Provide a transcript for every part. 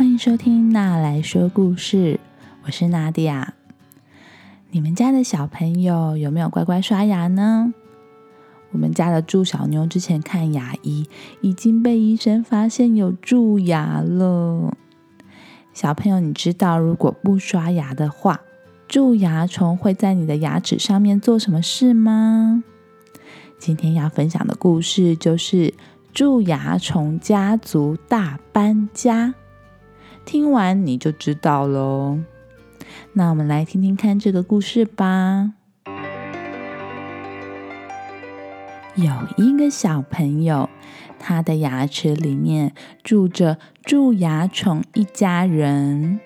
欢迎收听娜来说故事，我是娜迪亚。你们家的小朋友有没有乖乖刷牙呢？我们家的祝小妞之前看牙医，已经被医生发现有蛀牙了。小朋友，你知道如果不刷牙的话，蛀牙虫会在你的牙齿上面做什么事吗？今天要分享的故事就是蛀牙虫家族大搬家。听完你就知道喽。那我们来听听看这个故事吧。有一个小朋友，他的牙齿里面住着蛀牙虫一家人。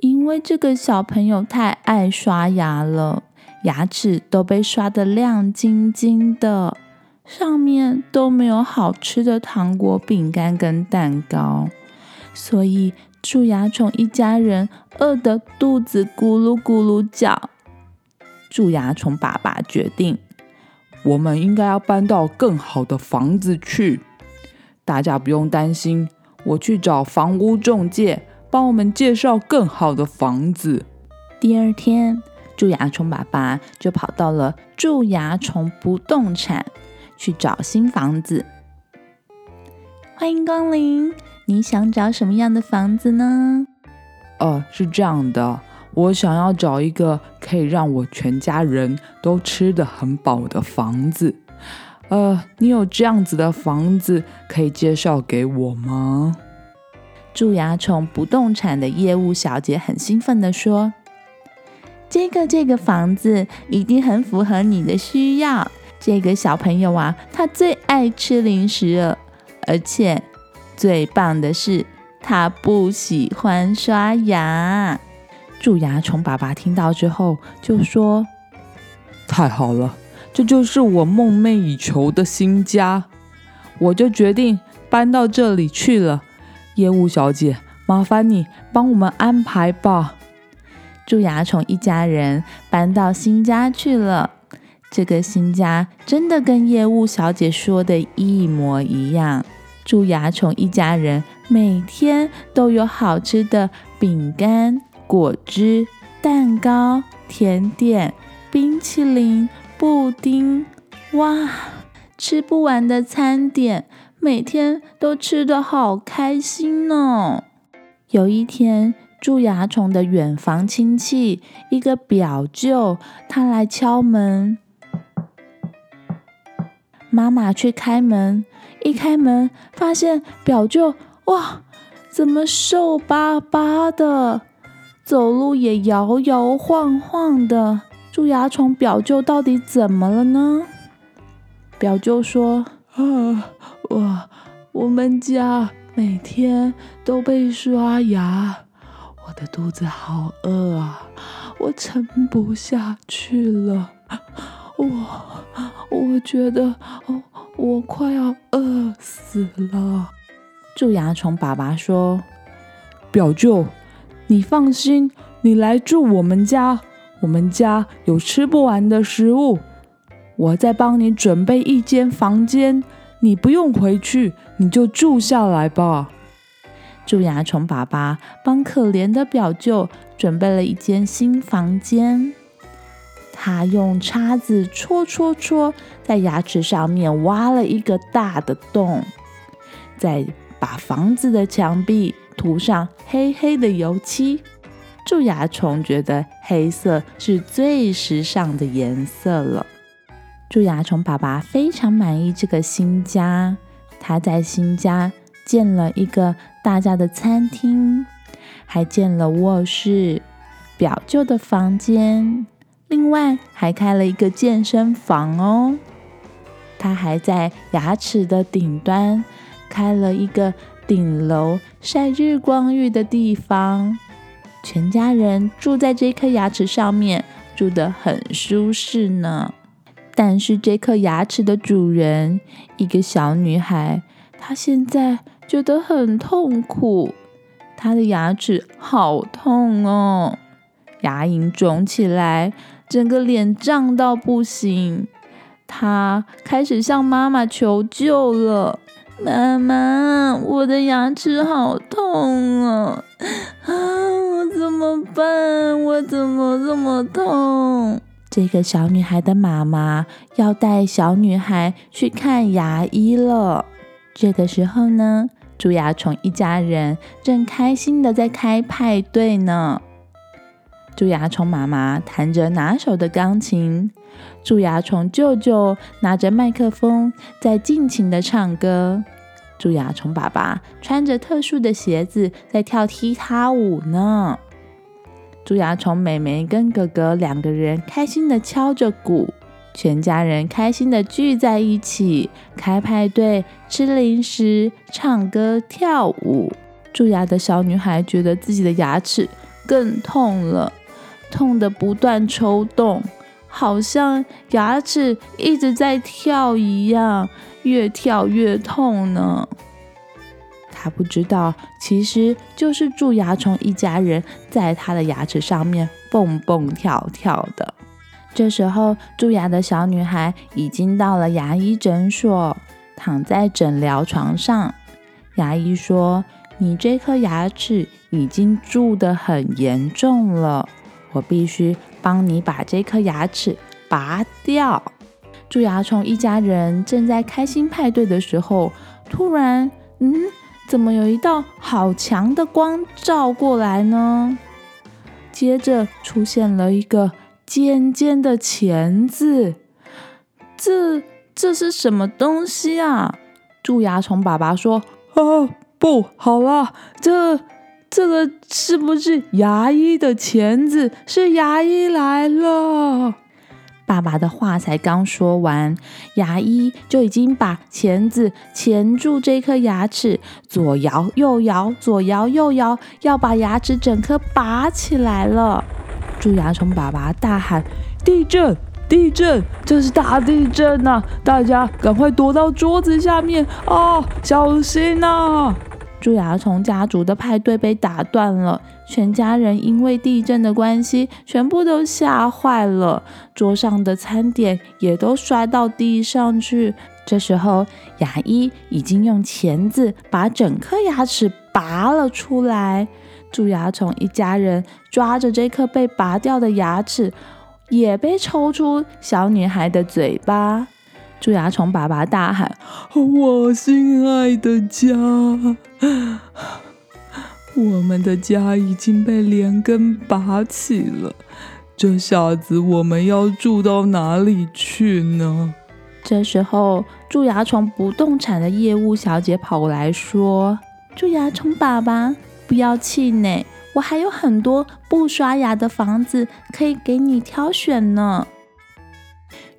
因为这个小朋友太爱刷牙了，牙齿都被刷得亮晶晶的，上面都没有好吃的糖果、饼干跟蛋糕。所以蛀牙虫一家人饿得肚子咕噜咕噜叫。蛀牙虫爸爸决定，我们应该要搬到更好的房子去。大家不用担心，我去找房屋中介，帮我们介绍更好的房子。第二天，蛀牙虫爸爸就跑到了蛀牙虫不动产去找新房子。欢迎光临。你想找什么样的房子呢？哦，是这样的，我想要找一个可以让我全家人都吃得很饱的房子。呃，你有这样子的房子可以介绍给我吗？蛀牙虫不动产的业务小姐很兴奋的说：“这个这个房子一定很符合你的需要。这个小朋友啊，他最爱吃零食了，而且……”最棒的是，他不喜欢刷牙。蛀牙虫爸爸听到之后就说：“太好了，这就是我梦寐以求的新家，我就决定搬到这里去了。”业务小姐，麻烦你帮我们安排吧。蛀牙虫一家人搬到新家去了。这个新家真的跟业务小姐说的一模一样。蛀牙虫一家人每天都有好吃的饼干、果汁、蛋糕、甜点、冰淇淋、布丁，哇，吃不完的餐点，每天都吃得好开心呢。有一天，蛀牙虫的远房亲戚一个表舅，他来敲门，妈妈去开门。一开门，发现表舅哇，怎么瘦巴巴的，走路也摇摇晃晃的。蛀牙虫表舅到底怎么了呢？表舅说：“啊，我我们家每天都被刷牙，我的肚子好饿啊，我撑不下去了，我我觉得。”我快要饿死了。蛀牙虫爸爸说：“表舅，你放心，你来住我们家，我们家有吃不完的食物。我再帮你准备一间房间，你不用回去，你就住下来吧。”蛀牙虫爸爸帮可怜的表舅准备了一间新房间。他用叉子戳戳戳，在牙齿上面挖了一个大的洞，再把房子的墙壁涂上黑黑的油漆。蛀牙虫觉得黑色是最时尚的颜色了。蛀牙虫爸爸非常满意这个新家，他在新家建了一个大家的餐厅，还建了卧室、表舅的房间。另外还开了一个健身房哦，他还在牙齿的顶端开了一个顶楼晒日光浴的地方，全家人住在这颗牙齿上面，住得很舒适呢。但是这颗牙齿的主人，一个小女孩，她现在觉得很痛苦，她的牙齿好痛哦，牙龈肿起来。整个脸胀到不行，他开始向妈妈求救了。妈妈，我的牙齿好痛啊！啊，我怎么办？我怎么这么痛？这个小女孩的妈妈要带小女孩去看牙医了。这个时候呢，蛀牙虫一家人正开心的在开派对呢。蛀牙虫妈妈弹着拿手的钢琴，蛀牙虫舅舅拿着麦克风在尽情的唱歌。蛀牙虫爸爸穿着特殊的鞋子在跳踢踏舞呢。蛀牙虫妹妹跟哥哥两个人开心的敲着鼓，全家人开心的聚在一起开派对、吃零食、唱歌、跳舞。蛀牙的小女孩觉得自己的牙齿更痛了，痛得不断抽动，好像牙齿一直在跳一样。越跳越痛呢。他不知道，其实就是蛀牙虫一家人在他的牙齿上面蹦蹦跳跳的。这时候，蛀牙的小女孩已经到了牙医诊所，躺在诊疗床上。牙医说：“你这颗牙齿已经蛀得很严重了，我必须帮你把这颗牙齿拔掉。”蛀牙虫一家人正在开心派对的时候，突然，嗯，怎么有一道好强的光照过来呢？接着出现了一个尖尖的钳子，这这是什么东西啊？蛀牙虫爸爸说：“啊，不好了，这这个是不是牙医的钳子？是牙医来了。”爸爸的话才刚说完，牙医就已经把钳子钳住这颗牙齿，左摇右摇，左摇右摇，要把牙齿整颗拔起来了。蛀牙虫爸爸大喊：“地震！地震！这是大地震呐！大家赶快躲到桌子下面啊！小心呐！”蛀牙虫家族的派对被打断了，全家人因为地震的关系，全部都吓坏了，桌上的餐点也都摔到地上去。这时候，牙医已经用钳子把整颗牙齿拔了出来。蛀牙虫一家人抓着这颗被拔掉的牙齿，也被抽出小女孩的嘴巴。蛀牙虫爸爸大喊：“我心爱的家，我们的家已经被连根拔起了，这下子我们要住到哪里去呢？”这时候，蛀牙虫不动产的业务小姐跑过来说：“蛀牙虫爸爸，不要气馁，我还有很多不刷牙的房子可以给你挑选呢。”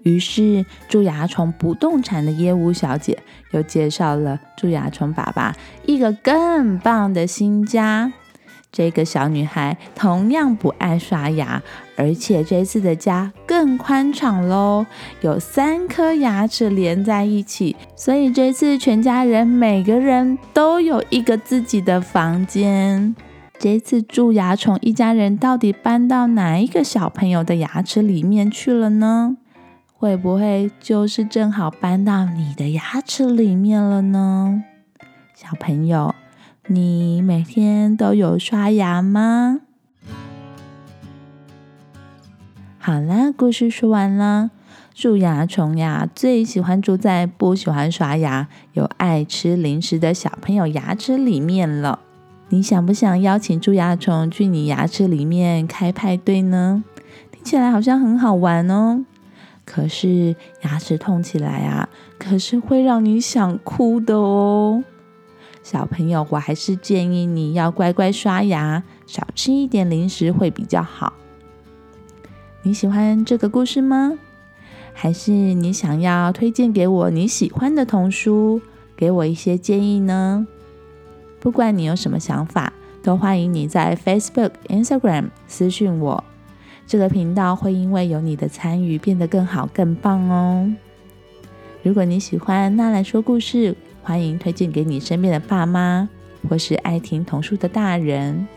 于是，蛀牙虫不动产的业务小姐又介绍了蛀牙虫爸爸一个更棒的新家。这个小女孩同样不爱刷牙，而且这次的家更宽敞喽，有三颗牙齿连在一起，所以这次全家人每个人都有一个自己的房间。这次蛀牙虫一家人到底搬到哪一个小朋友的牙齿里面去了呢？会不会就是正好搬到你的牙齿里面了呢？小朋友，你每天都有刷牙吗？好啦，故事说完了。蛀牙虫呀，最喜欢住在不喜欢刷牙又爱吃零食的小朋友牙齿里面了。你想不想邀请蛀牙虫去你牙齿里面开派对呢？听起来好像很好玩哦。可是牙齿痛起来啊，可是会让你想哭的哦。小朋友，我还是建议你要乖乖刷牙，少吃一点零食会比较好。你喜欢这个故事吗？还是你想要推荐给我你喜欢的童书，给我一些建议呢？不管你有什么想法，都欢迎你在 Facebook、Instagram 私讯我。这个频道会因为有你的参与变得更好、更棒哦！如果你喜欢纳兰说故事，欢迎推荐给你身边的爸妈或是爱听童书的大人，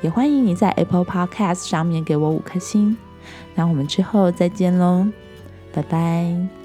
也欢迎你在 Apple Podcast 上面给我五颗星。那我们之后再见喽，拜拜！